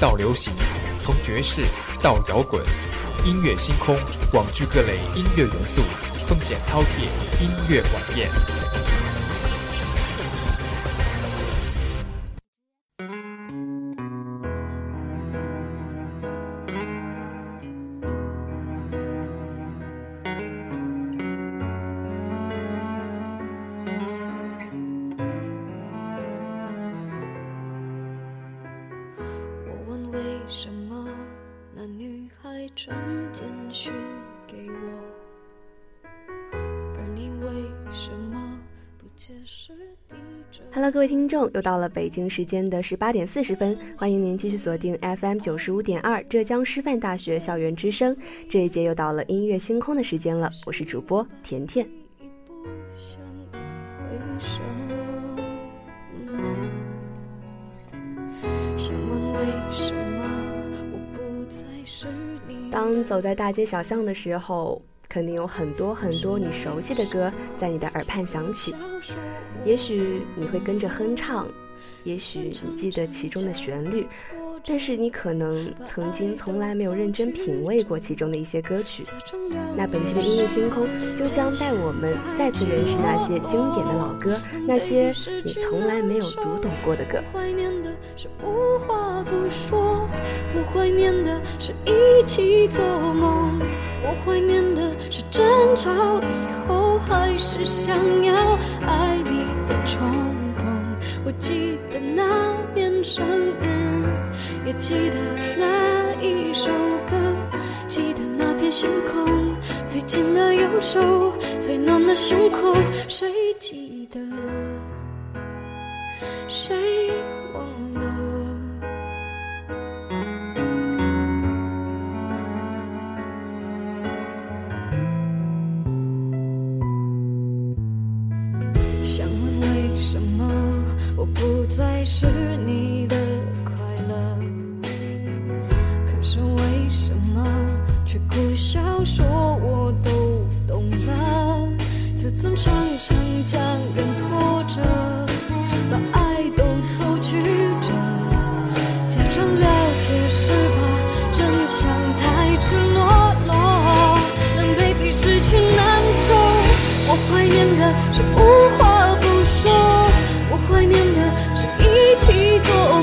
到流行，从爵士到摇滚，音乐星空，网聚各类音乐元素，奉献饕餮音乐晚宴。Hello，各位听众，又到了北京时间的十八点四十分，欢迎您继续锁定 FM 九十五点二浙江师范大学校园之声。这一节又到了音乐星空的时间了，我是主播甜甜。当走在大街小巷的时候。肯定有很多很多你熟悉的歌在你的耳畔响起，也许你会跟着哼唱，也许你记得其中的旋律。但是你可能曾经从来没有认真品味过其中的一些歌曲那本期的音乐星空就将带我们再次认识那些经典的老歌那些你从来没有读懂过的歌怀念的是无话不说我怀念的是一起做梦我怀念的是争吵以后还是想要爱你的冲动我记得那年生日也记得那一首歌，记得那片星空，最紧的右手，最暖的胸口，谁记得？谁忘了？想问为什么我不再是你的？苦笑说，我都懂了。自尊常常将人拖着，把爱都走曲折，假装了解是吧？真相太赤裸裸，狼狈比失去难受。我怀念的是无话不说，我怀念的是一起做。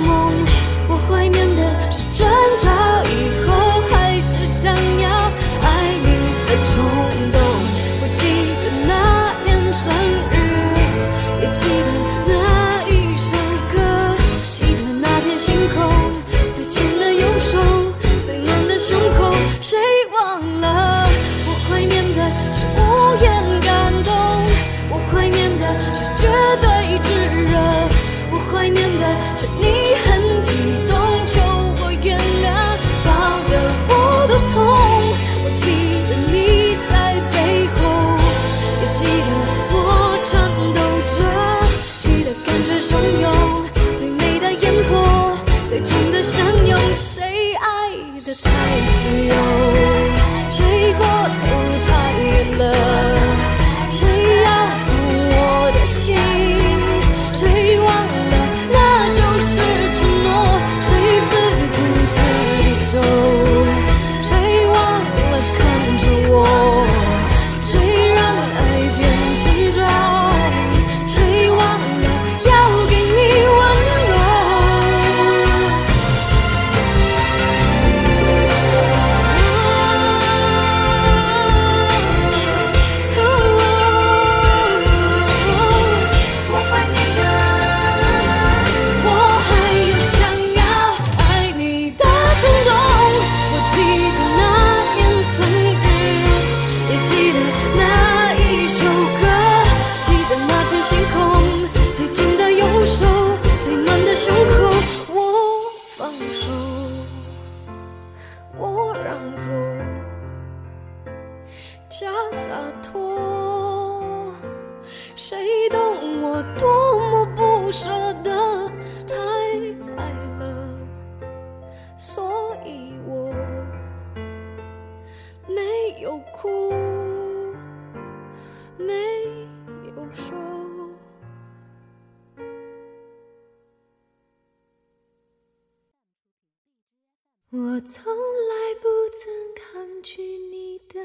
我从来不曾抗拒你的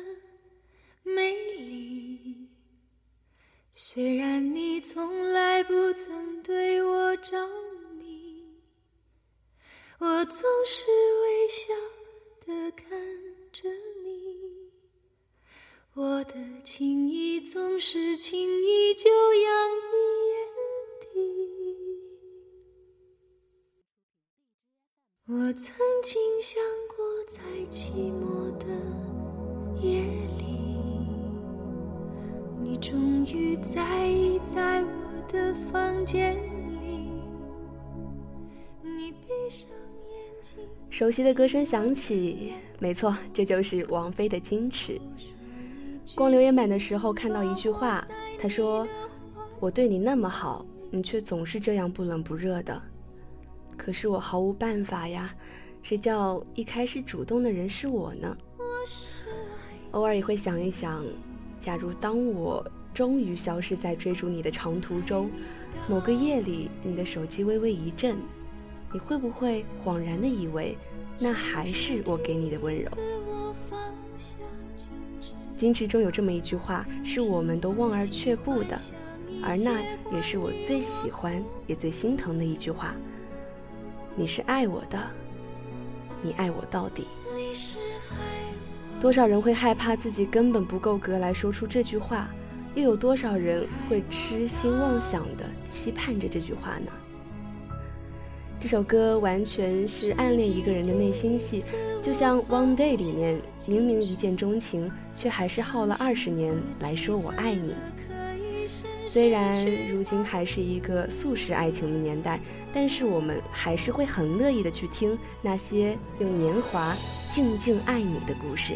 魅力，虽然你从来不曾对我着迷，我总是微笑的看着你，我的情意总是轻。熟悉的歌声响起，没错，这就是王菲的《矜持》。逛留言板的时候看到一句话，他说：“我对你那么好，你却总是这样不冷不热的，可是我毫无办法呀，谁叫一开始主动的人是我呢？”偶尔也会想一想，假如当我终于消失在追逐你的长途中。某个夜里，你的手机微微一震，你会不会恍然的以为，那还是我给你的温柔？《矜持》中有这么一句话，是我们都望而却步的，而那也是我最喜欢也最心疼的一句话：“你是爱我的，你爱我到底。”多少人会害怕自己根本不够格来说出这句话？又有多少人会痴心妄想的期盼着这句话呢？这首歌完全是暗恋一个人的内心戏，就像《One Day》里面，明明一见钟情，却还是耗了二十年来说“我爱你”。虽然如今还是一个速食爱情的年代，但是我们还是会很乐意的去听那些用年华静静爱你的故事。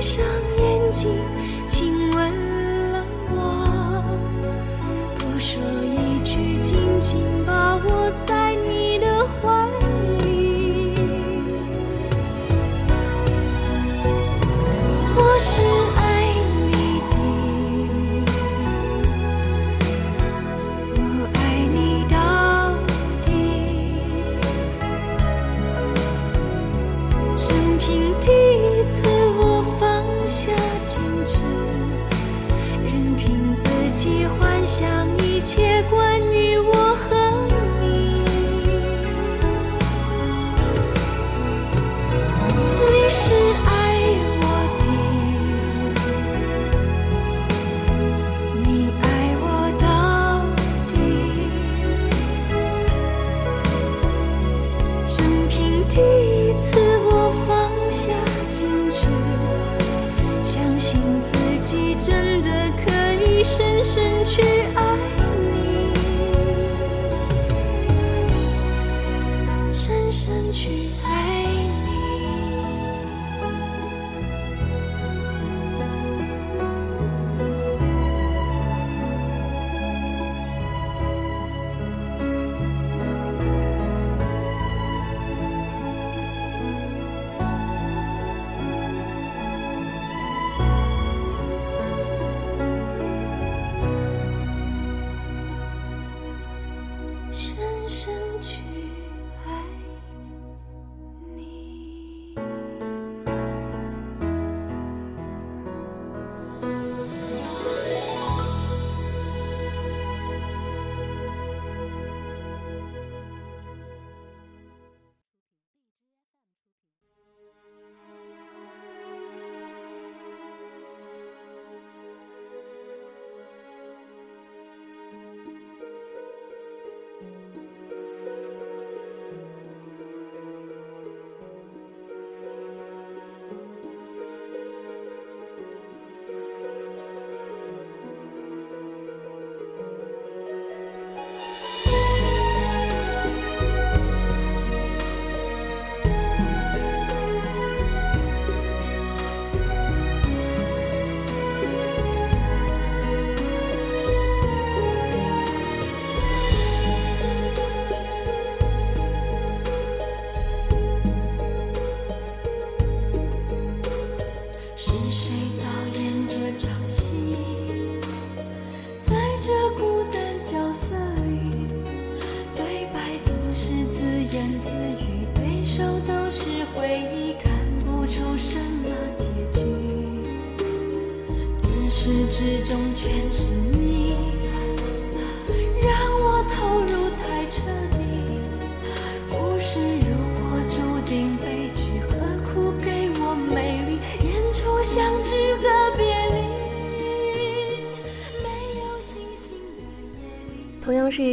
闭上眼睛。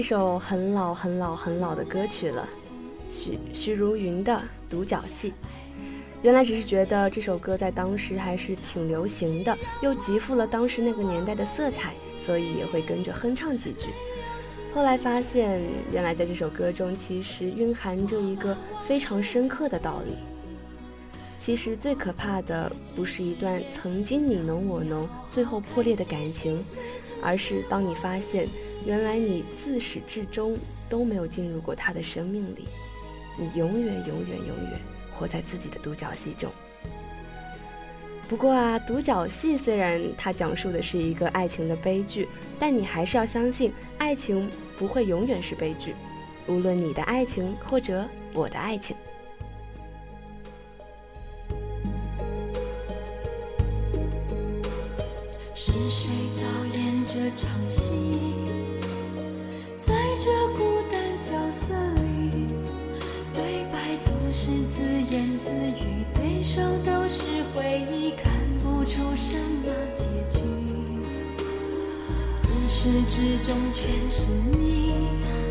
首很老很老很老的歌曲了，徐徐如云的《独角戏》。原来只是觉得这首歌在当时还是挺流行的，又极富了当时那个年代的色彩，所以也会跟着哼唱几句。后来发现，原来在这首歌中其实蕴含着一个非常深刻的道理。其实最可怕的不是一段曾经你侬我侬最后破裂的感情，而是当你发现。原来你自始至终都没有进入过他的生命里，你永远永远永远活在自己的独角戏中。不过啊，独角戏虽然它讲述的是一个爱情的悲剧，但你还是要相信，爱情不会永远是悲剧，无论你的爱情或者我的爱情。是谁导演这场戏？这孤单角色里，对白总是自言自语，对手都是回忆，看不出什么结局。自始至终全是你。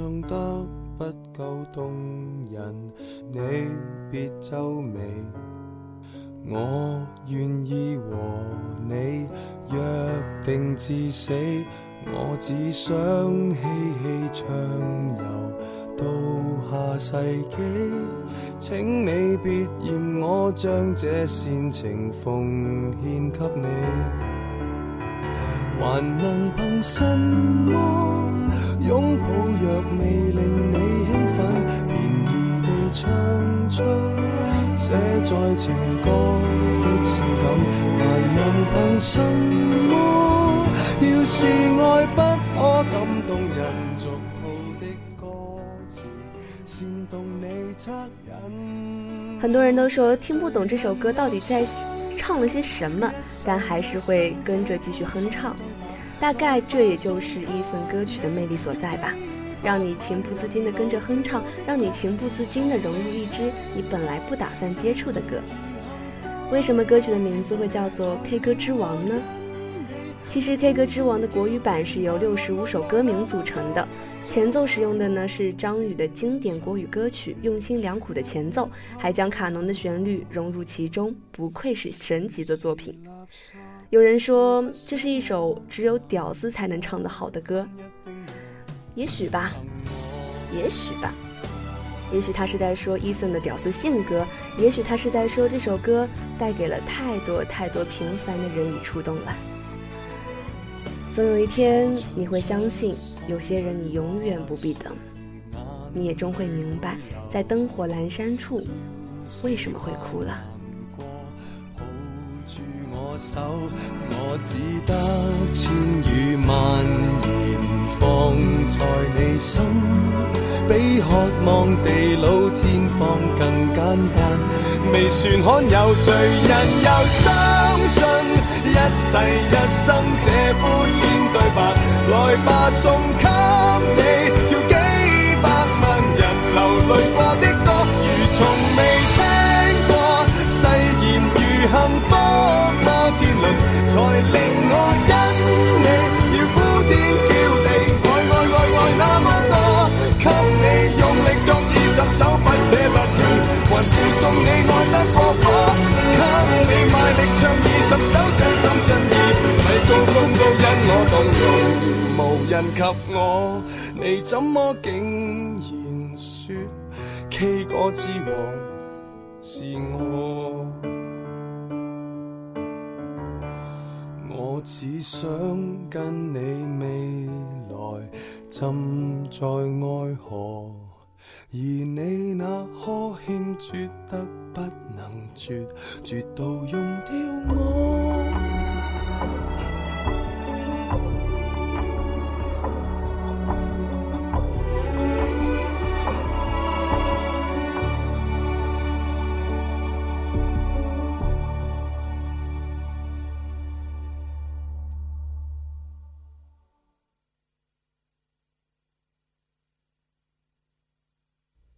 唱得不够动人，你别皱眉。我愿意和你约定至死，我只想嬉戏畅游到下世纪。请你别嫌我将这煽情奉献给你。还能凭什么拥抱若未令你兴奋便宜地唱出写在情歌的性感还能凭什么要是爱不可感动人俗套的歌词煽动你恻隐很多人都说听不懂这首歌到底在唱了些什么，但还是会跟着继续哼唱，大概这也就是一份歌曲的魅力所在吧，让你情不自禁的跟着哼唱，让你情不自禁的融入一支你本来不打算接触的歌。为什么歌曲的名字会叫做《K 歌之王》呢？其实《K 歌之王》的国语版是由六十五首歌名组成的，前奏使用的呢是张宇的经典国语歌曲，用心良苦的前奏，还将卡农的旋律融入其中，不愧是神级的作品。有人说这是一首只有屌丝才能唱得好的歌，也许吧，也许吧，也许他是在说伊森的屌丝性格，也许他是在说这首歌带给了太多太多平凡的人以触动了。总有一天你会相信有些人你永远不必等你也终会明白在灯火阑珊处为什么会哭了握住我手我只得千语万言放在你心比渴望地老天荒更简单未算罕有谁人又相信一世一生，这肤浅对白，来吧送给你。要几百万人流泪过的歌，如从未听过。誓言如幸福摩天轮，才令我因你要呼天。及我，你怎麼竟然說 K 果之王是我？我只想跟你未來浸在愛河，而你那呵欠絕得不能絕，絕到用掉我。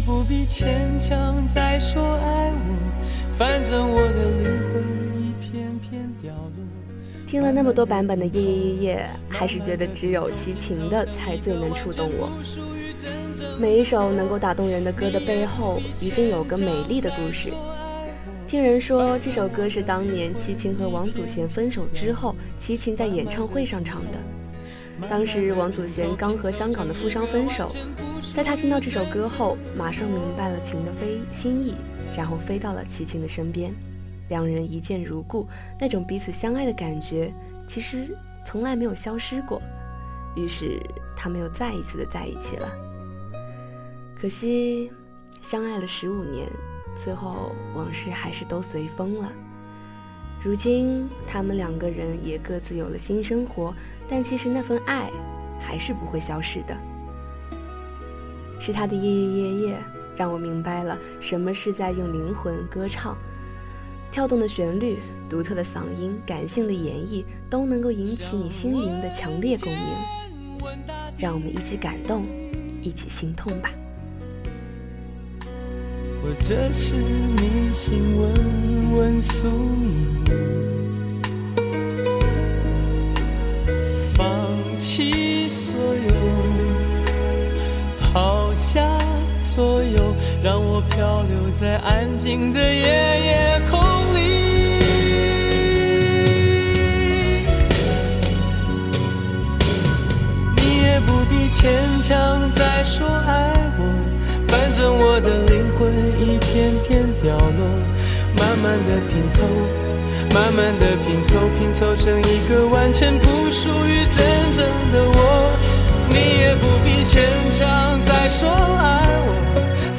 不必牵强再说爱我，我反正的灵魂片片落。听了那么多版本的《夜夜夜》，还是觉得只有齐秦的才最能触动我。每一首能够打动人的歌的背后，一定有个美丽的故事。听人说，这首歌是当年齐秦和王祖贤分手之后，齐秦在演唱会上唱的。当时王祖贤刚和香港的富商分手。在他听到这首歌后，马上明白了琴的飞心意，然后飞到了齐秦的身边，两人一见如故，那种彼此相爱的感觉其实从来没有消失过。于是他们又再一次的在一起了。可惜，相爱了十五年，最后往事还是都随风了。如今他们两个人也各自有了新生活，但其实那份爱还是不会消失的。是他的夜夜夜夜，让我明白了什么是在用灵魂歌唱，跳动的旋律、独特的嗓音、感性的演绎，都能够引起你心灵的强烈共鸣。让我们一起感动，一起心痛吧。我这是迷信，问问宿命，放弃所有。所有让我漂流在安静的夜夜空里。你也不必牵强再说爱我，反正我的灵魂一片片凋落，慢慢的拼凑，慢慢的拼凑，拼凑成一个完全不属于真正的我。你也不必牵强再说。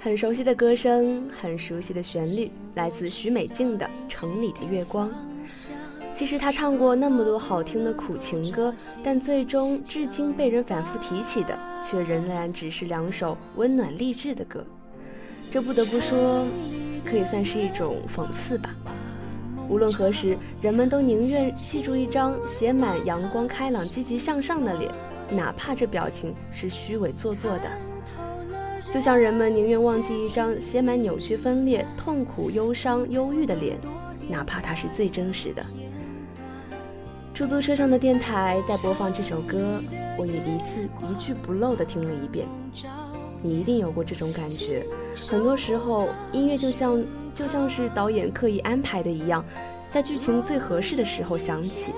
很熟悉的歌声，很熟悉的旋律，来自许美静的《城里的月光》。其实她唱过那么多好听的苦情歌，但最终至今被人反复提起的，却仍然只是两首温暖励志的歌。这不得不说，可以算是一种讽刺吧。无论何时，人们都宁愿记住一张写满阳光、开朗、积极向上的脸，哪怕这表情是虚伪做作的。就像人们宁愿忘记一张写满扭曲、分裂、痛苦、忧伤、忧郁的脸，哪怕它是最真实的。出租车上的电台在播放这首歌，我也一字一句不漏地听了一遍。你一定有过这种感觉，很多时候音乐就像就像是导演刻意安排的一样，在剧情最合适的时候响起。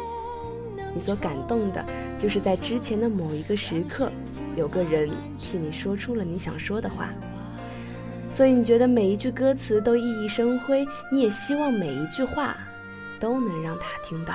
你所感动的，就是在之前的某一个时刻。有个人替你说出了你想说的话，所以你觉得每一句歌词都熠熠生辉，你也希望每一句话都能让他听到。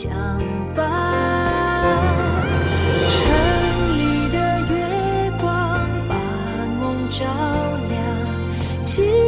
相伴，城里的月光把梦照亮。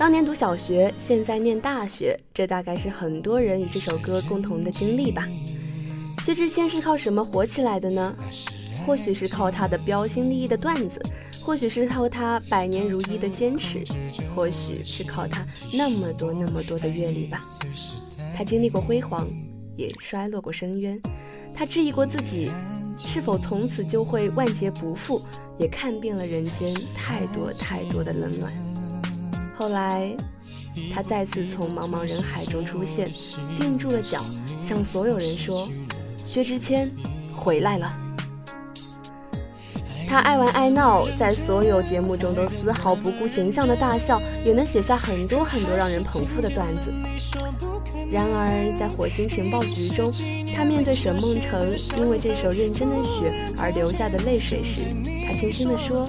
当年读小学，现在念大学，这大概是很多人与这首歌共同的经历吧。薛之谦是靠什么火起来的呢？或许是靠他的标新立异的段子，或许是靠他百年如一的坚持，或许是靠他那么多那么多的阅历吧。他经历过辉煌，也衰落过深渊；他质疑过自己是否从此就会万劫不复，也看遍了人间太多太多的冷暖。后来，他再次从茫茫人海中出现，定住了脚，向所有人说：“薛之谦回来了。”他爱玩爱闹，在所有节目中都丝毫不顾形象的大笑，也能写下很多很多让人捧腹的段子。然而，在《火星情报局》中，他面对沈梦辰因为这首认真的雪而流下的泪水时，他轻轻地说。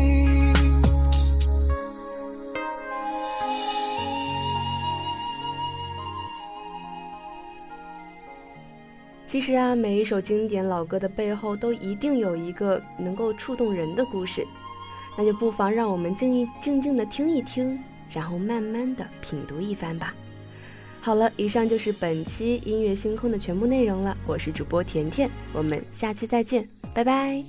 其实啊，每一首经典老歌的背后都一定有一个能够触动人的故事，那就不妨让我们静一静静的听一听，然后慢慢的品读一番吧。好了，以上就是本期音乐星空的全部内容了。我是主播甜甜，我们下期再见，拜拜。